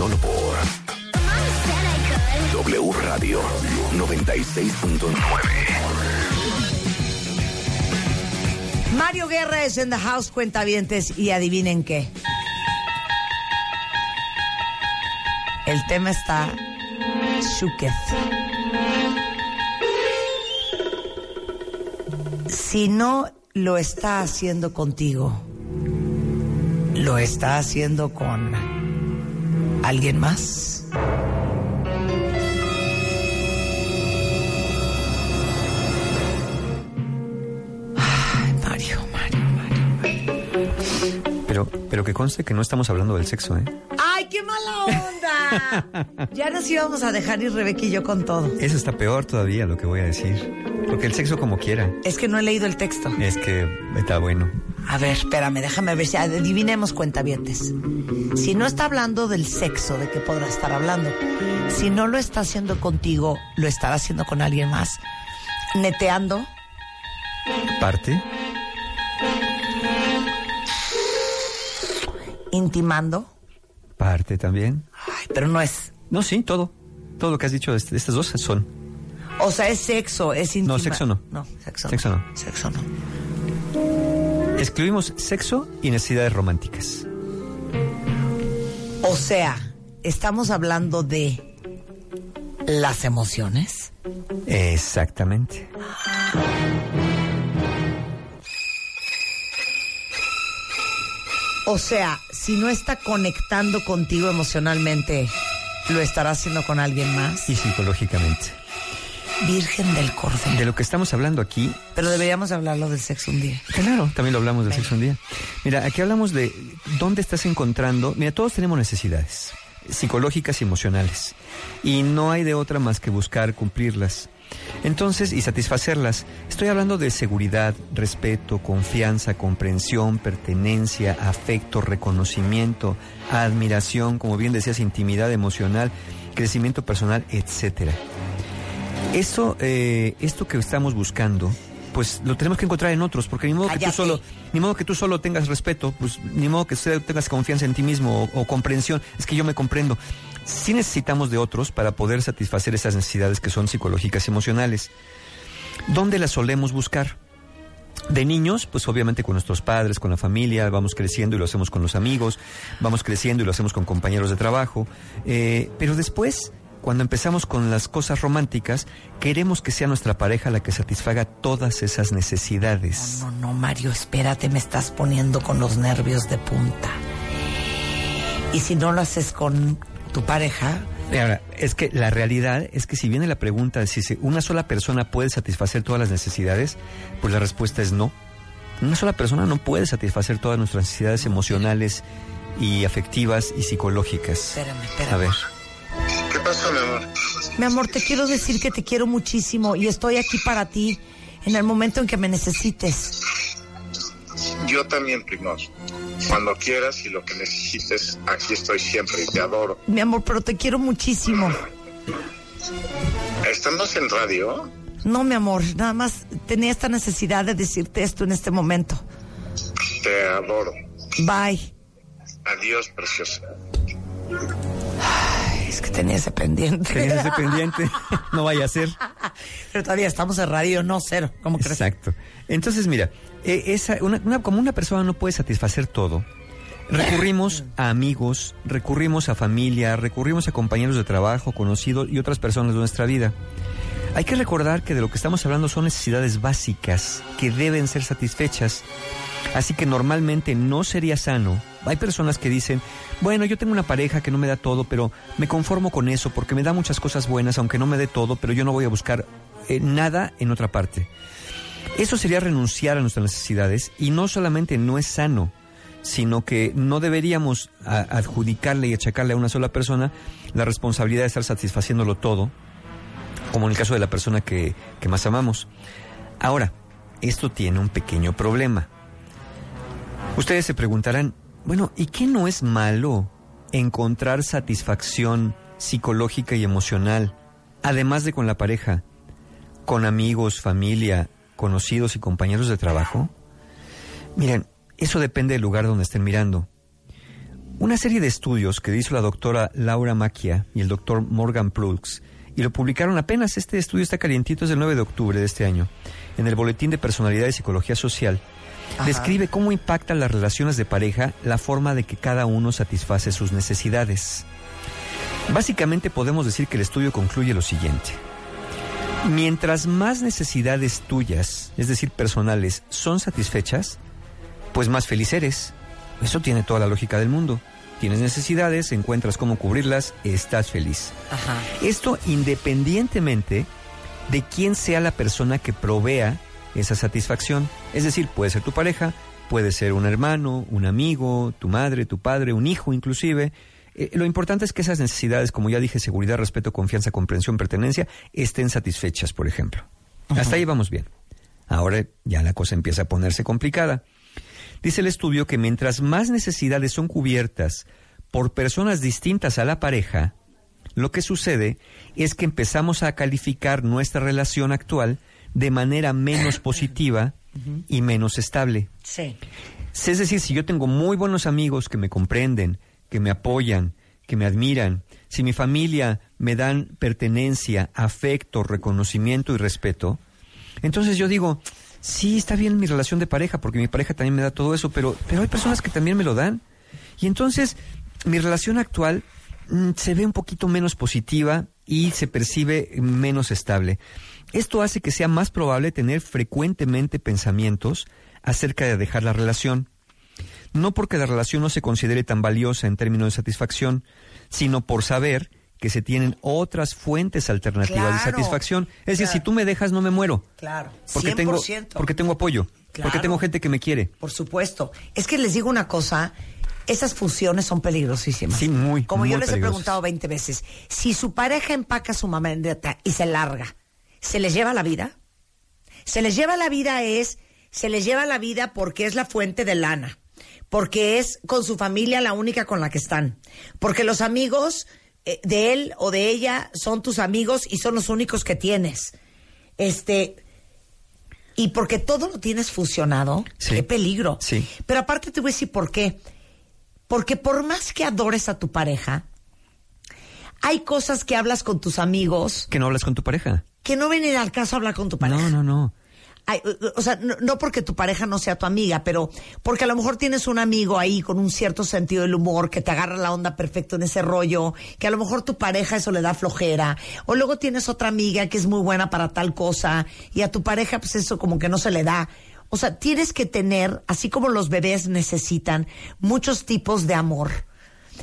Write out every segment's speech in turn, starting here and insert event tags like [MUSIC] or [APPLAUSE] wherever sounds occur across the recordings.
Solo por W Radio 96.9. Mario Guerra es en The House Cuentavientes y adivinen qué. El tema está Shuketh. Si no lo está haciendo contigo, ¿lo está haciendo con alguien más? Ay, Mario, Mario, Mario. Pero, pero que conste que no estamos hablando del sexo, ¿eh? ¡Ay, qué mala onda! [LAUGHS] ya nos íbamos a dejar ir Rebeca y yo con todo. Eso está peor todavía lo que voy a decir. Porque el sexo como quiera. Es que no he leído el texto. Es que está bueno. A ver, espérame, déjame ver si adivinemos cuentavientes. Si no está hablando del sexo, ¿de qué podrá estar hablando? Si no lo está haciendo contigo, ¿lo estará haciendo con alguien más? ¿Neteando? Parte. ¿Intimando? Parte también. Ay, pero no es. No, sí, todo. Todo lo que has dicho de este- estas dos son. O sea, es sexo, es intima. No, sexo no. No, sexo, Sexo no. Sexo no. Excluimos sexo y necesidades románticas. O sea, estamos hablando de las emociones. Exactamente. O sea, si no está conectando contigo emocionalmente, ¿lo estará haciendo con alguien más? Y psicológicamente. Virgen del Cordero. De lo que estamos hablando aquí, Pero deberíamos hablarlo del sexo un día. Claro, también lo hablamos del sexo un día. Mira, aquí hablamos de dónde estás encontrando. Mira, todos tenemos necesidades psicológicas y emocionales. Y no hay de otra más que buscar cumplirlas. Entonces, y satisfacerlas. Estoy hablando de seguridad, respeto, confianza, comprensión, pertenencia, afecto, reconocimiento, admiración, como bien decías, intimidad emocional, crecimiento personal, etcétera. Esto, eh, esto que estamos buscando, pues lo tenemos que encontrar en otros, porque ni modo que tú solo, ni modo que tú solo tengas respeto, pues ni modo que tú tengas confianza en ti mismo o, o comprensión. Es que yo me comprendo. Sí necesitamos de otros para poder satisfacer esas necesidades que son psicológicas y emocionales. ¿Dónde las solemos buscar? De niños, pues obviamente con nuestros padres, con la familia, vamos creciendo y lo hacemos con los amigos, vamos creciendo y lo hacemos con compañeros de trabajo. Eh, pero después, cuando empezamos con las cosas románticas, queremos que sea nuestra pareja la que satisfaga todas esas necesidades. No, no, Mario, espérate, me estás poniendo con los nervios de punta. Y si no lo haces con tu pareja, Ahora, es que la realidad es que si viene la pregunta de si una sola persona puede satisfacer todas las necesidades, pues la respuesta es no. Una sola persona no puede satisfacer todas nuestras necesidades emocionales y afectivas y psicológicas. espérame, espérame. A ver. ¿Qué pasó, mi amor? Mi amor, te quiero decir que te quiero muchísimo y estoy aquí para ti en el momento en que me necesites. Yo también, primor. Cuando quieras y lo que necesites, aquí estoy siempre y te adoro. Mi amor, pero te quiero muchísimo. ¿Estamos en radio? No, mi amor, nada más tenía esta necesidad de decirte esto en este momento. Te adoro. Bye. Adiós, preciosa. Es que tenía ese pendiente. Tenías ese pendiente, [LAUGHS] no vaya a ser. Pero todavía estamos en radio, no cero. ¿Cómo crees? Exacto. Entonces, mira, eh, esa, una, una- como una persona no puede satisfacer todo, recurrimos a amigos, recurrimos a familia, recurrimos a compañeros de trabajo, conocidos y otras personas de nuestra vida. Hay que recordar que de lo que estamos hablando son necesidades básicas que deben ser satisfechas. Así que normalmente no sería sano. Hay personas que dicen, bueno, yo tengo una pareja que no me da todo, pero me conformo con eso porque me da muchas cosas buenas, aunque no me dé todo, pero yo no voy a buscar eh, nada en otra parte. Eso sería renunciar a nuestras necesidades y no solamente no es sano, sino que no deberíamos adjudicarle y achacarle a una sola persona la responsabilidad de estar satisfaciéndolo todo, como en el caso de la persona que más amamos. Ahora, esto tiene un pequeño problema. Ustedes se preguntarán, bueno, ¿y qué no es malo encontrar satisfacción psicológica y emocional, además de con la pareja, con amigos, familia, conocidos y compañeros de trabajo? Miren, eso depende del lugar donde estén mirando. Una serie de estudios que hizo la doctora Laura Macchia y el doctor Morgan Prulks, y lo publicaron apenas, este estudio está calientito, es del 9 de octubre de este año, en el Boletín de Personalidad y Psicología Social, Ajá. describe cómo impactan las relaciones de pareja la forma de que cada uno satisface sus necesidades. Básicamente podemos decir que el estudio concluye lo siguiente. Mientras más necesidades tuyas, es decir, personales, son satisfechas, pues más feliz eres. Eso tiene toda la lógica del mundo. Tienes necesidades, encuentras cómo cubrirlas, estás feliz. Ajá. Esto independientemente de quién sea la persona que provea esa satisfacción. Es decir, puede ser tu pareja, puede ser un hermano, un amigo, tu madre, tu padre, un hijo inclusive. Eh, lo importante es que esas necesidades, como ya dije, seguridad, respeto, confianza, comprensión, pertenencia, estén satisfechas, por ejemplo. Hasta ahí vamos bien. Ahora ya la cosa empieza a ponerse complicada. Dice el estudio que mientras más necesidades son cubiertas por personas distintas a la pareja, lo que sucede es que empezamos a calificar nuestra relación actual de manera menos [COUGHS] positiva y menos estable. Sí. Es decir, si yo tengo muy buenos amigos que me comprenden, que me apoyan, que me admiran, si mi familia me dan pertenencia, afecto, reconocimiento y respeto, entonces yo digo, sí, está bien mi relación de pareja, porque mi pareja también me da todo eso, pero, pero hay personas que también me lo dan. Y entonces mi relación actual mm, se ve un poquito menos positiva y se percibe menos estable. Esto hace que sea más probable tener frecuentemente pensamientos acerca de dejar la relación. No porque la relación no se considere tan valiosa en términos de satisfacción, sino por saber que se tienen otras fuentes alternativas de satisfacción. Es decir, si tú me dejas, no me muero. Claro. Porque 100%. tengo, porque tengo apoyo. Porque tengo gente que me quiere. Por supuesto. Es que les digo una cosa, esas fusiones son peligrosísimas. Sí, muy, Como yo les he preguntado 20 veces, si su pareja empaca su maleta y se larga, ¿se les lleva la vida? Se les lleva la vida es, se les lleva la vida porque es la fuente de lana, porque es con su familia la única con la que están, porque los amigos eh, de él o de ella son tus amigos y son los únicos que tienes. Este, y porque todo lo tienes fusionado, Sí. qué peligro. Sí. Pero aparte te voy a decir por qué. Porque por más que adores a tu pareja, hay cosas que hablas con tus amigos Que no hablas con tu pareja. Que no vienen al caso hablar con tu pareja. No, no, no. Ay, o sea, no, no porque tu pareja no sea tu amiga, pero porque a lo mejor tienes un amigo ahí con un cierto sentido del humor que te agarra la onda perfecto en ese rollo, que a lo mejor tu pareja eso le da flojera, o luego tienes otra amiga que es muy buena para tal cosa y a tu pareja pues eso como que no se le da. O sea, tienes que tener, así como los bebés necesitan, muchos tipos de amor.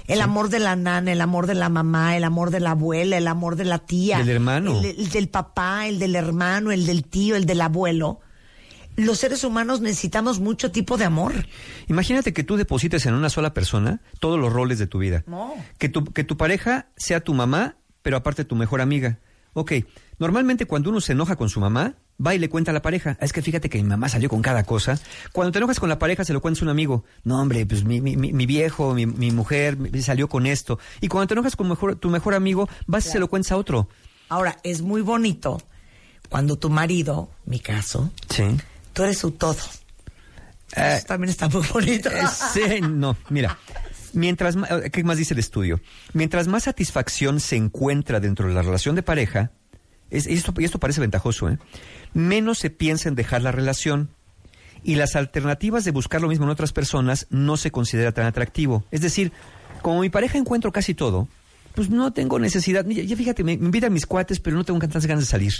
El amor de la nana, el amor de la mamá, el amor de la abuela, el amor de la tía. Del hermano. El, el del papá, el del hermano, el del tío, el del abuelo. Los seres humanos necesitamos mucho tipo de amor. Imagínate que tú deposites en una sola persona todos los roles de tu vida. No. Que tu, que tu pareja sea tu mamá, pero aparte tu mejor amiga. Ok, normalmente cuando uno se enoja con su mamá, va y le cuenta a la pareja. "Ah, Es que fíjate que mi mamá salió con cada cosa. Cuando te enojas con la pareja, se lo cuentas a un amigo. No, hombre, pues mi, mi, mi- viejo, mi, mi mujer salió con esto. Y cuando te enojas con mejor, tu mejor amigo, vas y se lo cuentas a otro. Ahora, es muy bonito cuando tu marido, mi caso, Sí. tú eres su todo. Eh, Eso también está muy bonito. Eh, Sí, no, mira. Mientras eh, ¿qué más dice el estudio? Mientras más satisfacción se encuentra dentro de la relación de pareja, esto, y esto parece ventajoso, ¿eh? menos se piensa en dejar la relación y las alternativas de buscar lo mismo en otras personas no se considera tan atractivo. Es decir, como mi pareja encuentro casi todo, pues no tengo necesidad. Ya, fíjate, me, me invitan mis cuates, pero no tengo tantas ganas de salir.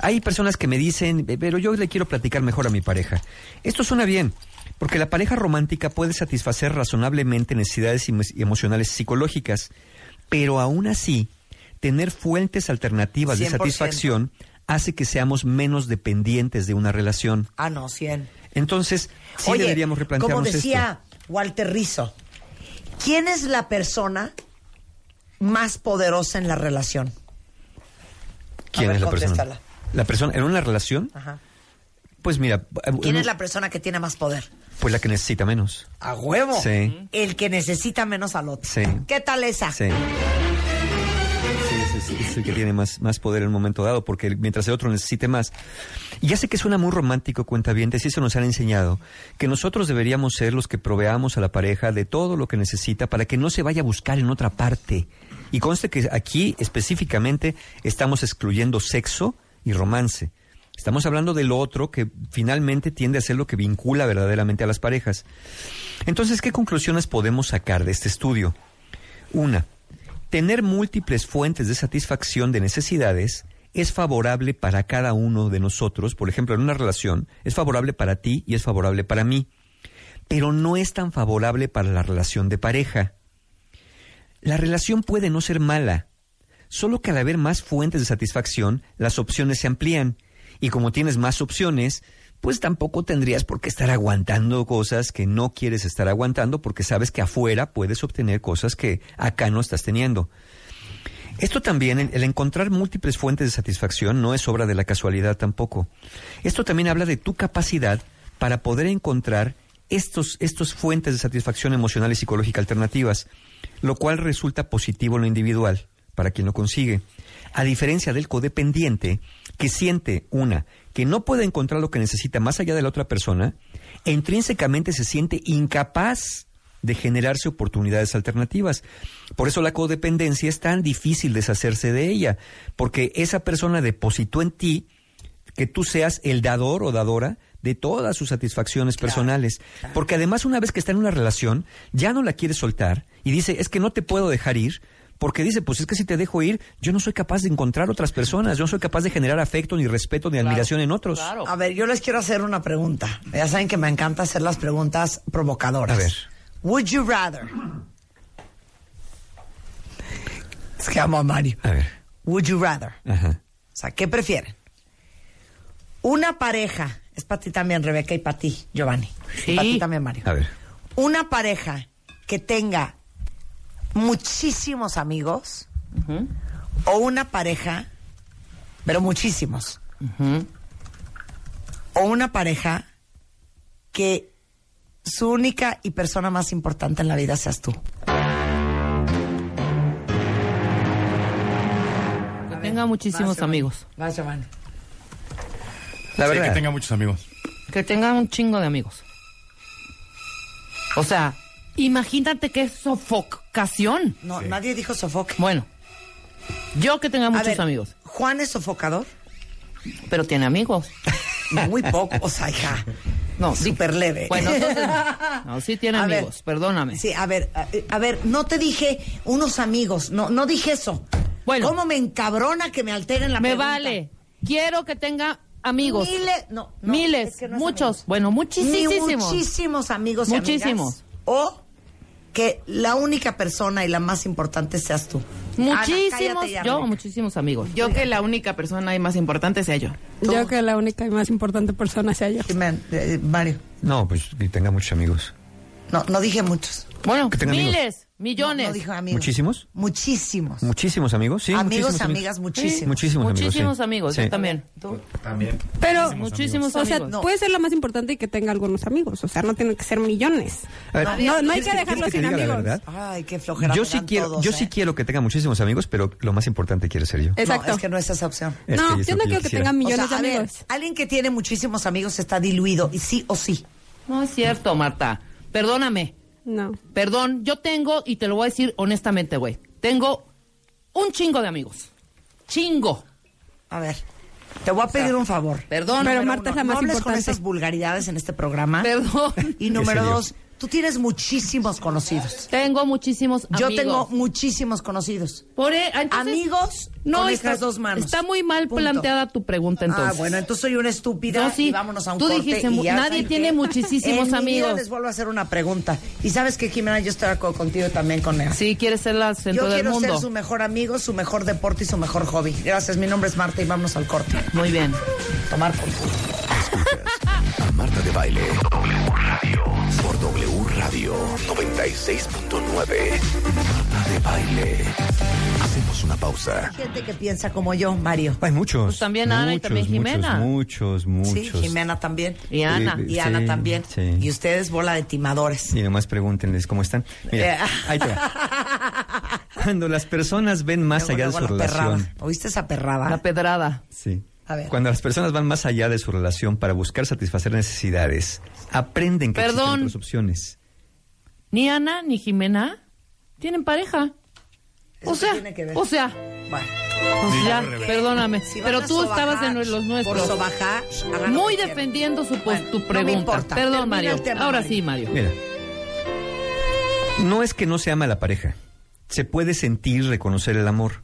Hay personas que me dicen, "Eh, pero yo le quiero platicar mejor a mi pareja. Esto suena bien, porque la pareja romántica puede satisfacer razonablemente necesidades emo- emocionales psicológicas, pero aún así, tener fuentes alternativas de 100%. satisfacción hace que seamos menos dependientes de una relación. Ah, no, 100. Entonces, sí Oye, deberíamos replantearnos como decía, Walter Rizzo, ¿quién es la persona más poderosa en la relación? ¿Quién ver, es la persona? La persona en una relación, Ajá. pues mira, ¿Quién en- es la persona que tiene más poder? pues la que necesita menos. A huevo. Sí. El que necesita menos al otro. Sí. ¿Qué tal esa? Sí. Es el que tiene más, más poder en un momento dado, porque mientras el otro necesite más. Y ya sé que suena muy romántico, cuentavientes, y eso nos han enseñado, que nosotros deberíamos ser los que proveamos a la pareja de todo lo que necesita para que no se vaya a buscar en otra parte. Y conste que aquí específicamente estamos excluyendo sexo y romance. Estamos hablando del otro que finalmente tiende a ser lo que vincula verdaderamente a las parejas. Entonces, ¿qué conclusiones podemos sacar de este estudio? Una, tener múltiples fuentes de satisfacción de necesidades es favorable para cada uno de nosotros. Por ejemplo, en una relación es favorable para ti y es favorable para mí, pero no es tan favorable para la relación de pareja. La relación puede no ser mala, solo que al haber más fuentes de satisfacción, las opciones se amplían. Y como tienes más opciones, pues tampoco tendrías por qué estar aguantando cosas que no quieres estar aguantando porque sabes que afuera puedes obtener cosas que acá no estás teniendo. Esto también, el, encontrar múltiples fuentes de satisfacción no es obra de la casualidad tampoco. Esto también habla de tu capacidad para poder encontrar estos, estos fuentes de satisfacción emocional y psicológica alternativas, lo cual resulta positivo en lo individual para quien lo consigue. A diferencia del codependiente, que siente, una, que no puede encontrar lo que necesita más allá de la otra persona, intrínsecamente se siente incapaz de generarse oportunidades alternativas. Por eso la codependencia es tan difícil deshacerse de ella, porque esa persona depositó en ti que tú seas el dador o dadora de todas sus satisfacciones personales. Porque además una vez que está en una relación, ya no la quiere soltar y dice, es que no te puedo dejar ir. Porque dice, pues es que si te dejo ir, yo no soy capaz de encontrar otras personas, yo no soy capaz de generar afecto, ni respeto, ni admiración en otros. A ver, yo les quiero hacer una pregunta. Ya saben que me encanta hacer las preguntas provocadoras. A ver. Would you rather? Es que amo a Mario. A ver. Would you rather? Ajá. O sea, ¿qué prefieren? Una pareja, es para ti también, Rebeca, y para ti, Giovanni. Sí. Y para ti también, Mario. A ver. Una pareja que tenga muchísimos amigos o una pareja, pero muchísimos. O una pareja que su única y persona más importante en la vida seas tú. Que tenga muchísimos amigos. Vas, Giovanni. La Sí, verdad. que tenga muchos amigos. Que tenga un chingo de amigos. O sea, imagínate qué sofocación. No, nadie dijo sofoque. Bueno, yo que tenga A muchos ver, amigos, Juan es sofocador. pero tiene amigos. Muy poco, o sea, hija. No, Súper leve. Bueno, entonces no. [LAUGHS] No, sí tiene A ver. amigos, perdóname. Sí, a ver, a, a ver, no te dije unos amigos, no, no dije eso. Bueno. ¿Cómo me encabrona que me alteren la Me pregunta? vale. Quiero que tenga amigos. Miles, no, no, Miles, es que no es muchos. amigos. Bueno, Ni muchísimos. muchísimos amigos y amigas. Muchísimos. O que la única persona y la más importante seas tú. Ana, Muchísimos. ya, yo, muchísimos amigos. Yo que la única persona y más importante sea yo. Yo que la única y más importante persona sea yo. Jimena, eh, Mario. No, pues que tenga muchos amigos. No, no dije muchos. Bueno, Que tenga amigos. Millones. No, no dije amigos. ¿Muchísimos? Muchísimos. Muchísimos amigos, sí. amigos, muchísimos amigas, muchísimos. Muchísimos amigos. Sí. amigos, Sí. yo también. También. Pero, Muchísimos o sea, puede ser la más importante y que tenga algunos amigos. O sea, no tienen que ser millones. Ver, No, no hay ¿quieres que dejarlo sin amigos. verdad? Ay, qué flojera. Yo sí quiero, todos, yo ¿eh? sí quiero que tenga muchísimos amigos, pero lo más importante quiere ser yo. Exacto. No, es que no es esa opción. Es no, que yo lo no que quiero que tenga millones o sea, a de ver, amigos. alguien que tiene muchísimos amigos está diluido, y sí o sí. No es cierto, Marta. Perdóname. No. Perdón, yo tengo, y te lo voy a decir honestamente, güey. Tengo un chingo de amigos. Chingo. A ver, te voy a pedir un favor. Perdón. Pero Marta es la no más hables con esas vulgaridades en este programa. Perdón. Y número serio? dos, tú tienes muchísimos conocidos. Tengo muchísimos Yo amigos. tengo muchísimos conocidos. Por e- entonces- Amigos no, con está, estas dos manos. Está muy mal Punto. planteada tu pregunta entonces. Ah, bueno, entonces soy una estúpida Yo sí. y vámonos a un Tú corte dijiste, y mu- ya, nadie ¿saben tiene muchísimos en Mi vida amigos. les vuelvo a hacer una pregunta. Y sabes que Jimena, yo estoy contigo también con ella. Sí, quieres ser la centro Yo del quiero mundo. ser su mejor amigo, su mejor deporte y su mejor hobby. Gracias, mi nombre es Marta y vámonos al corte. Muy bien. Tomar por. Escuchas a Marta de Baile. 96.9. Marta de Baile. Hacemos una pausa. Hay gente que piensa como yo, Mario. Hay muchos. Pues también Ana y también Jimena. Muchos, muchos, Sí. Jimena también. Y Ana. Eh, Y Ana también. sí. Y ustedes, bola de timadores. Y nomás pregúntenles cómo están. Mira, Eh. ahí te va. Cuando las personas ven más Luego, allá de su perrada. relación. ¿Oíste esa perrada? La pedrada. Sí. A ver. Cuando las personas van más allá de su relación para buscar satisfacer necesidades, aprenden que Perdón. existen otras opciones. Ni Ana ni Jimena tienen pareja. ¿Eso O sea, tiene que ver? o sea, Bueno. pues ya, perdóname. Si pero tú sobajar estabas en los Por nuestros. sobajar, hagan lo Muy defendiendo su, Bueno, tu pregunta. Perdón, Termina Mario. tema, Ahora Mario. sí, Mario. Mira, no es que no se ama la pareja. Se puede sentir, reconocer el amor.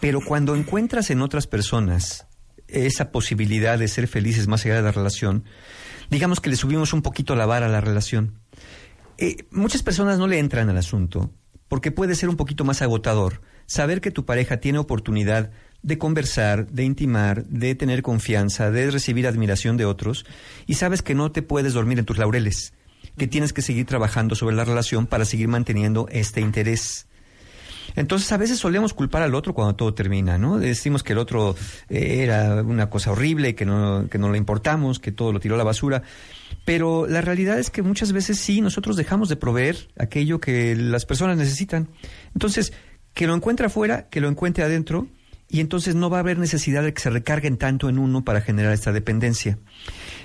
Pero cuando encuentras en otras personas esa posibilidad de ser felices más allá de la relación, digamos que le subimos un poquito la vara a la relación. Eh, muchas personas no le entran al asunto porque puede ser un poquito más agotador saber que tu pareja tiene oportunidad de conversar, de intimar, de tener confianza, de recibir admiración de otros y sabes que no te puedes dormir en tus laureles, que tienes que seguir trabajando sobre la relación para seguir manteniendo este interés. Entonces a veces solemos culpar al otro cuando todo termina, ¿no? Decimos que el otro eh, era una cosa horrible, que no, que no le importamos, que todo lo tiró a la basura. Pero la realidad es que muchas veces sí, nosotros dejamos de proveer aquello que las personas necesitan. Entonces, que lo encuentre afuera, que lo encuentre adentro, y entonces no va a haber necesidad de que se recarguen tanto en uno para generar esta dependencia.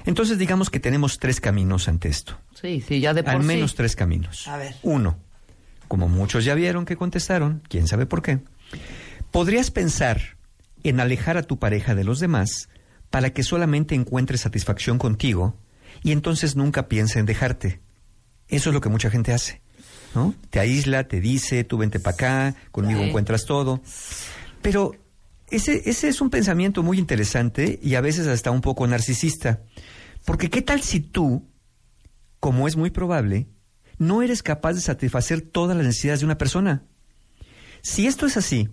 Entonces digamos que tenemos tres caminos ante esto. Sí, sí, ya de por Al sí. menos tres caminos. A ver. Uno, como muchos ya vieron que contestaron, quién sabe por qué, podrías pensar en alejar a tu pareja de los demás para que solamente encuentre satisfacción contigo y entonces nunca piense en dejarte. Eso es lo que mucha gente hace, ¿no? Te aísla, te dice, tú vente para acá, conmigo Sí. encuentras todo. Pero ese, ese es un pensamiento muy interesante y a veces hasta un poco narcisista. Porque ¿qué tal si tú, como es muy probable, no eres capaz de satisfacer todas las necesidades de una persona? Si esto es así,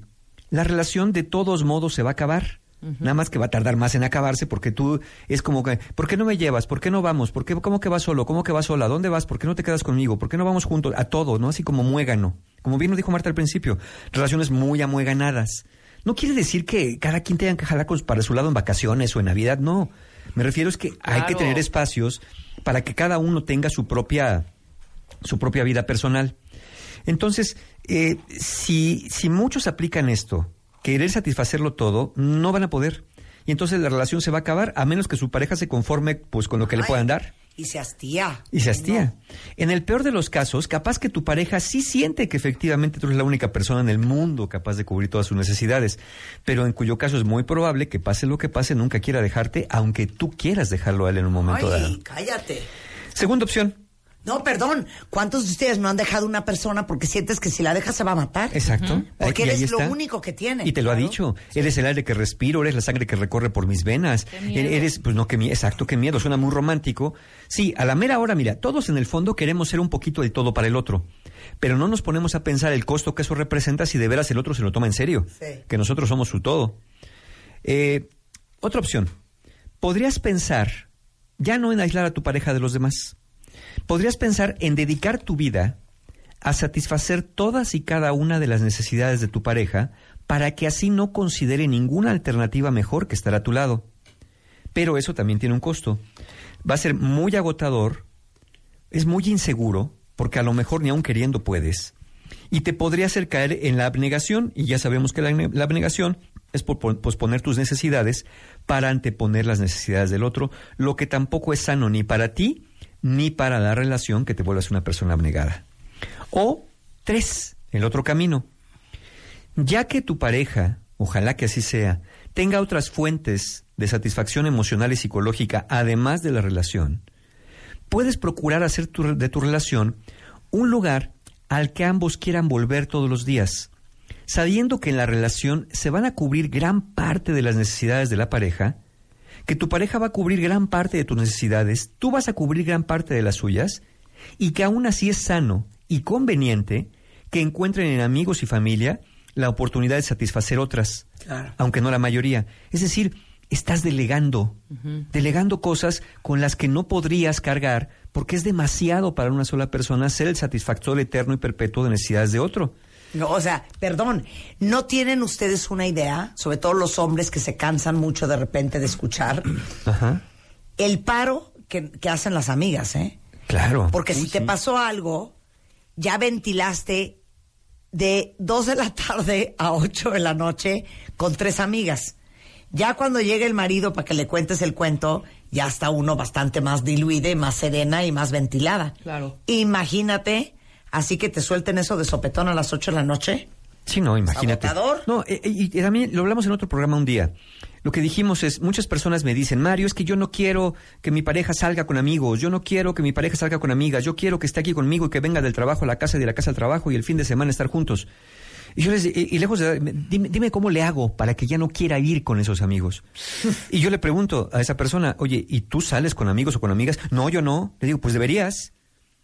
la relación de todos modos se va a acabar. Nada más que va a tardar más en acabarse porque tú es como que, ¿por qué no me llevas? ¿Por qué no vamos? ¿Por qué, ¿Cómo que vas solo? ¿Cómo que vas sola? ¿Dónde vas? ¿Por qué no te quedas conmigo? ¿Por qué no vamos juntos? A todo, ¿no? Así como muégano. Como bien lo dijo Marta al principio, relaciones muy amueganadas. No quiere decir que cada quien tenga que jalar para su lado en vacaciones o en Navidad, no. Me refiero es que hay que tener espacios para que cada uno tenga su propia, su propia vida personal. Entonces, eh, si, si muchos aplican esto, querer satisfacerlo todo, no van a poder. Y entonces la relación se va a acabar, a menos que su pareja se conforme pues con lo que le puedan dar. Y se hastía. Y se hastía. En el peor de los casos, capaz que tu pareja sí siente que efectivamente tú eres la única persona en el mundo capaz de cubrir todas sus necesidades, pero en cuyo caso es muy probable que pase lo que pase, nunca quiera dejarte, aunque tú quieras dejarlo a él en un momento dado. Ay, cállate. Segunda opción. No, perdón. ¿Cuántos de ustedes no han dejado una persona porque sientes que si la dejas se va a matar? Exacto. Porque eres lo único que tiene. Y te lo ha dicho. Eres el aire que respiro, eres la sangre que recorre por mis venas. miedo. Eres, pues no, que miedo. Exacto, qué miedo. Suena muy romántico. Sí, a la mera hora, mira, todos en el fondo queremos ser un poquito de todo para el otro. Pero no nos ponemos a pensar el costo que eso representa si de veras el otro se lo toma en serio. Sí. Que nosotros somos su todo. Eh, otra opción. Podrías pensar ya no en aislar a tu pareja de los demás. Podrías pensar en dedicar tu vida a satisfacer todas y cada una de las necesidades de tu pareja para que así no considere ninguna alternativa mejor que estar a tu lado. Pero eso también tiene un costo. Va a ser muy agotador, es muy inseguro, porque a lo mejor ni aun queriendo puedes, y te podría hacer caer en la abnegación, y ya sabemos que la, la abnegación es por pon- posponer tus necesidades para anteponer las necesidades del otro, lo que tampoco es sano ni para ti ni para la relación que te vuelvas una persona abnegada. O tres, el otro camino. Ya que tu pareja, ojalá que así sea, tenga otras fuentes de satisfacción emocional y psicológica además de la relación, puedes procurar hacer de tu relación un lugar al que ambos quieran volver todos los días, sabiendo que en la relación se van a cubrir gran parte de las necesidades de la pareja, que tu pareja va a cubrir gran parte de tus necesidades, tú vas a cubrir gran parte de las suyas, y que aún así es sano y conveniente que encuentren en amigos y familia la oportunidad de satisfacer otras, Claro. aunque no la mayoría. Es decir, estás delegando, delegando cosas con las que no podrías cargar porque es demasiado para una sola persona ser el satisfactor eterno y perpetuo de necesidades de otro. No, o sea, perdón, ¿no tienen ustedes una idea, sobre todo los hombres que se cansan mucho de repente de escuchar, [CLEARS THROAT] Ajá. el paro que, que hacen las amigas, ¿eh? Claro. Porque si te sí. pasó algo, ya ventilaste de 2 de la [LAUGHS] tarde a 8 de la noche con tres amigas. Ya cuando llegue el marido para que le cuentes el cuento, ya está uno bastante más diluida y más serena y más ventilada. Claro. Imagínate, así que te suelten eso de sopetón a las 8 de la noche. Sí, no, imagínate. ¿Agotador? No, eh, eh, y también lo hablamos en otro programa un día. Lo que dijimos es, muchas personas me dicen, Mario, es que yo no quiero que mi pareja salga con amigos, yo no quiero que mi pareja salga con amigas, yo quiero que esté aquí conmigo y que venga del trabajo a la casa y de la casa al trabajo y el fin de semana estar juntos. Y yo les y, y lejos de dime, dime cómo le hago para que ya no quiera ir con esos amigos. [LAUGHS] y yo le pregunto a esa persona, oye, ¿y tú sales con amigos o con amigas? No, yo no. Le digo, pues deberías.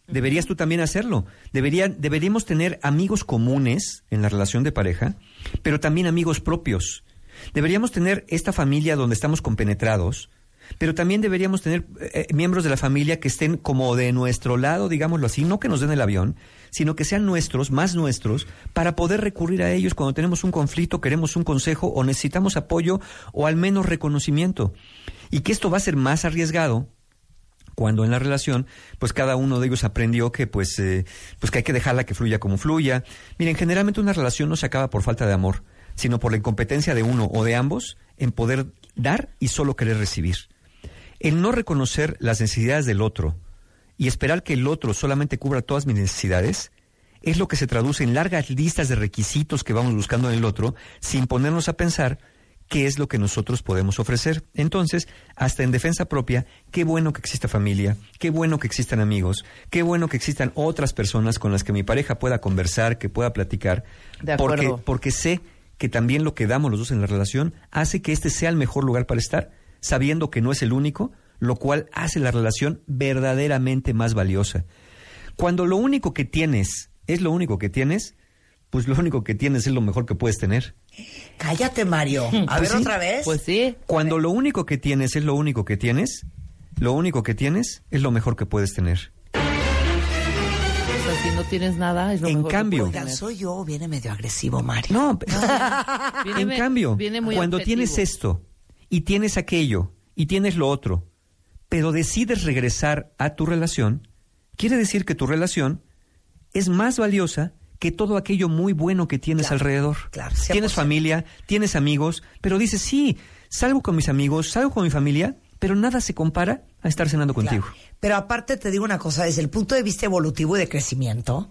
Deberías tú también hacerlo. Deberían, deberíamos tener amigos comunes en la relación de pareja, pero también amigos propios. Deberíamos tener esta familia donde estamos compenetrados, pero también deberíamos tener eh, miembros de la familia que estén como de nuestro lado, digámoslo así, no que nos den el avión, sino que sean nuestros, más nuestros, para poder recurrir a ellos cuando tenemos un conflicto, queremos un consejo o necesitamos apoyo o al menos reconocimiento. Y que esto va a ser más arriesgado cuando en la relación, pues cada uno de ellos aprendió que pues, eh, pues que hay que dejarla que fluya como fluya. Miren, generalmente una relación no se acaba por falta de amor, sino por la incompetencia de uno o de ambos en poder dar y solo querer recibir. El no reconocer las necesidades del otro y esperar que el otro solamente cubra todas mis necesidades es lo que se traduce en largas listas de requisitos que vamos buscando en el otro sin ponernos a pensar qué es lo que nosotros podemos ofrecer. Entonces, hasta en defensa propia, qué bueno que exista familia, qué bueno que existan amigos, qué bueno que existan otras personas con las que mi pareja pueda conversar, que pueda platicar, De porque, porque sé que también lo que damos los dos en la relación hace que este sea el mejor lugar para estar, sabiendo que no es el único, lo cual hace la relación verdaderamente más valiosa. Cuando lo único que tienes es lo único que tienes, pues lo único que tienes es lo mejor que puedes tener. Cállate, Mario. [LAUGHS] A Pues ver sí. otra vez. Pues sí. Cuando lo único que tienes es lo único que tienes, lo único que tienes es lo mejor que puedes tener. O sea, si no tienes nada, es lo En mejor que cambio- puedes Oigan, tener. soy yo, viene medio agresivo, Mario. No, [LAUGHS] Viene en cambio, viene muy cuando objetivo. tienes esto y tienes aquello y tienes lo otro, pero decides regresar a tu relación, quiere decir que tu relación es más valiosa que todo aquello muy bueno que tienes Claro, alrededor. claro, 100%. tienes familia, tienes amigos, pero dices, sí, salgo con mis amigos, salgo con mi familia, pero nada se compara a estar cenando Claro. contigo. Pero aparte te digo una cosa, desde el punto de vista evolutivo y de crecimiento,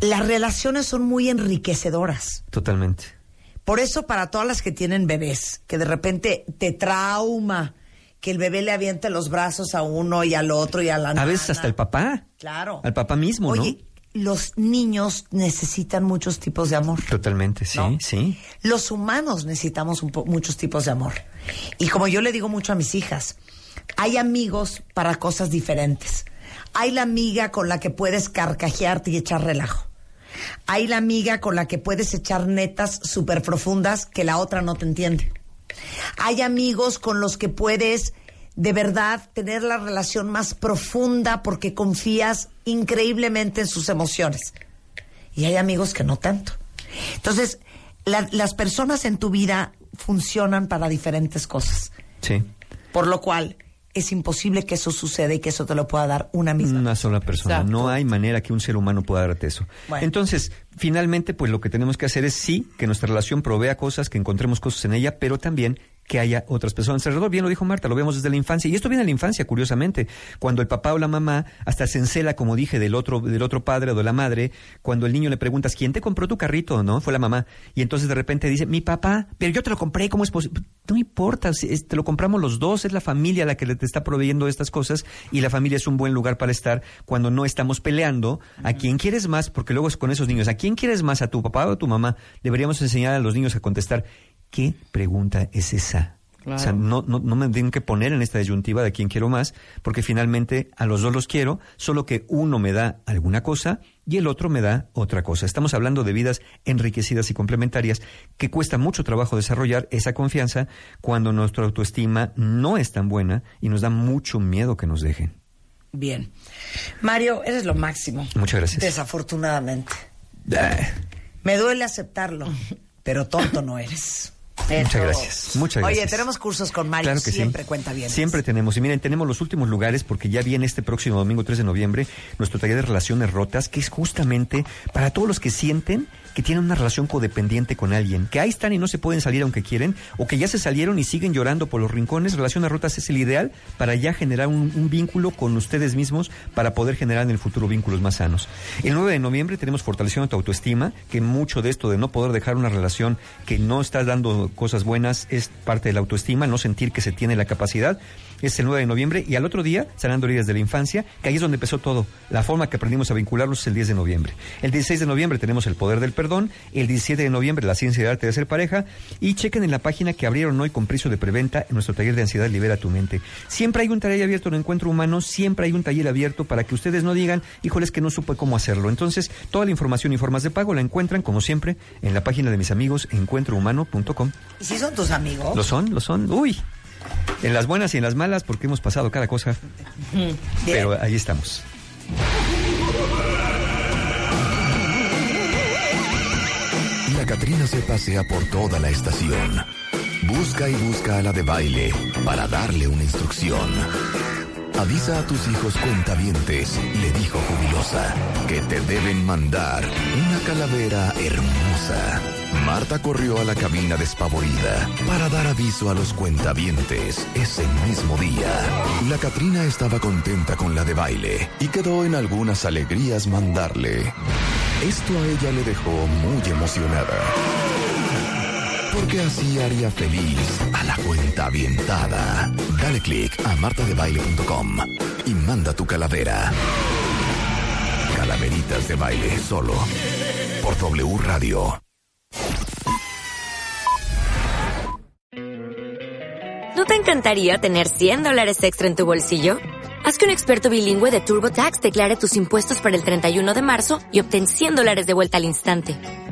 las relaciones son muy enriquecedoras. Totalmente. Por eso para todas las que tienen bebés, que de repente te trauma que el bebé le aviente los brazos a uno y al otro y a la A veces hasta el papá. Claro. Al papá mismo, Oye, los niños necesitan muchos tipos de amor. Totalmente, sí, ¿no? sí. Los humanos necesitamos un po- muchos tipos de amor. Y como yo le digo mucho a mis hijas, hay amigos para cosas diferentes. Hay la amiga con la que puedes carcajearte y echar relajo. Hay la amiga con la que puedes echar netas súper profundas que la otra no te entiende. Hay amigos con los que puedes de verdad tener la relación más profunda porque confías increíblemente en sus emociones. Y hay amigos que no tanto. Entonces, la- las personas en tu vida funcionan para diferentes cosas. Sí. Por lo cual, es imposible que eso suceda y que eso te lo pueda dar una misma. Una sola persona. Exacto. No hay manera que un ser humano pueda darte eso. Bueno. Entonces, finalmente, pues lo que tenemos que hacer es sí, que nuestra relación provea cosas, que encontremos cosas en ella, pero también que haya otras personas alrededor. Bien lo dijo Marta, lo vemos desde la infancia. Y esto viene de la infancia, curiosamente. Cuando el papá o la mamá hasta se encela, como dije, del otro, del otro padre o de la madre, cuando el niño le preguntas, ¿quién te compró tu carrito? ¿No? Fue la mamá. Y entonces de repente dice, mi papá, pero yo te lo compré, ¿cómo es posible? No importa, te lo compramos los dos, es la familia la que le te está proveyendo estas cosas y la familia es un buen lugar para estar cuando no estamos peleando a quién quieres más, porque luego es con esos niños, ¿a quién quieres más? ¿A tu papá o a tu mamá? Deberíamos enseñar a los niños a contestar, ¿qué pregunta es esa? O sea, no, no, no me tienen que poner en esta disyuntiva de quién quiero más, porque finalmente a los dos los quiero, solo que uno me da alguna cosa y el otro me da otra cosa. Estamos hablando de vidas enriquecidas y complementarias que cuesta mucho trabajo desarrollar esa confianza cuando nuestra autoestima no es tan buena y nos da mucho miedo que nos dejen. Bien. Mario, eres lo máximo. Muchas gracias. Desafortunadamente. Me duele aceptarlo, pero tonto no eres. Muchas gracias. Muchas Oye, gracias. tenemos cursos con Mario, Claro que sí. siempre cuenta bien. Siempre tenemos. Y miren, tenemos los últimos lugares porque ya viene este próximo domingo 3 de noviembre nuestro taller de relaciones rotas, que es justamente para todos los que sienten que tienen una relación codependiente con alguien, que ahí están y no se pueden salir aunque quieren, o que ya se salieron y siguen llorando por los rincones. Relaciones rotas es el ideal para ya generar un, un vínculo con ustedes mismos para poder generar en el futuro vínculos más sanos. El 9 de noviembre tenemos fortaleciendo tu autoestima, que mucho de esto de no poder dejar una relación que no está dando cosas buenas es parte de la autoestima, no sentir que se tiene la capacidad. Es el 9 de noviembre y al otro día sanando heridas de la infancia, que ahí es donde empezó todo. La forma que aprendimos a vincularlos es el 10 de noviembre. El 16 de noviembre tenemos el poder del perdón, el 17 de noviembre la ciencia y el arte de ser pareja y chequen en la página que abrieron hoy con precio de preventa en nuestro taller de ansiedad Libera tu mente. Siempre hay un taller abierto en Encuentro Humano, siempre hay un taller abierto para que ustedes no digan, híjoles que no supe cómo hacerlo. Entonces, toda la información y formas de pago la encuentran como siempre en la página de mis amigos encuentrohumano.com. ¿Y si son tus amigos? ¿Lo son? ¿Lo son? Uy. En las buenas y en las malas, porque hemos pasado cada cosa. Pero ahí estamos. La Catrina se pasea por toda la estación. Busca y busca a la de baile para darle una instrucción. Avisa a tus hijos cuentavientes, le dijo jubilosa, que te deben mandar una calavera hermosa. Marta corrió a la cabina despavorida para dar aviso a los cuentavientes ese mismo día. La Catrina estaba contenta con la de baile y quedó en algunas alegrías mandarle. Esto a ella le dejó muy emocionada. Porque así haría feliz a la cuenta avientada. Dale click a martadebaile.com y manda tu calavera. Calaveritas de baile solo por W Radio. ¿No te encantaría tener 100 dólares extra en tu bolsillo? Haz que un experto bilingüe de TurboTax declare tus impuestos para el 31 de marzo y obtén 100 dólares de vuelta al instante.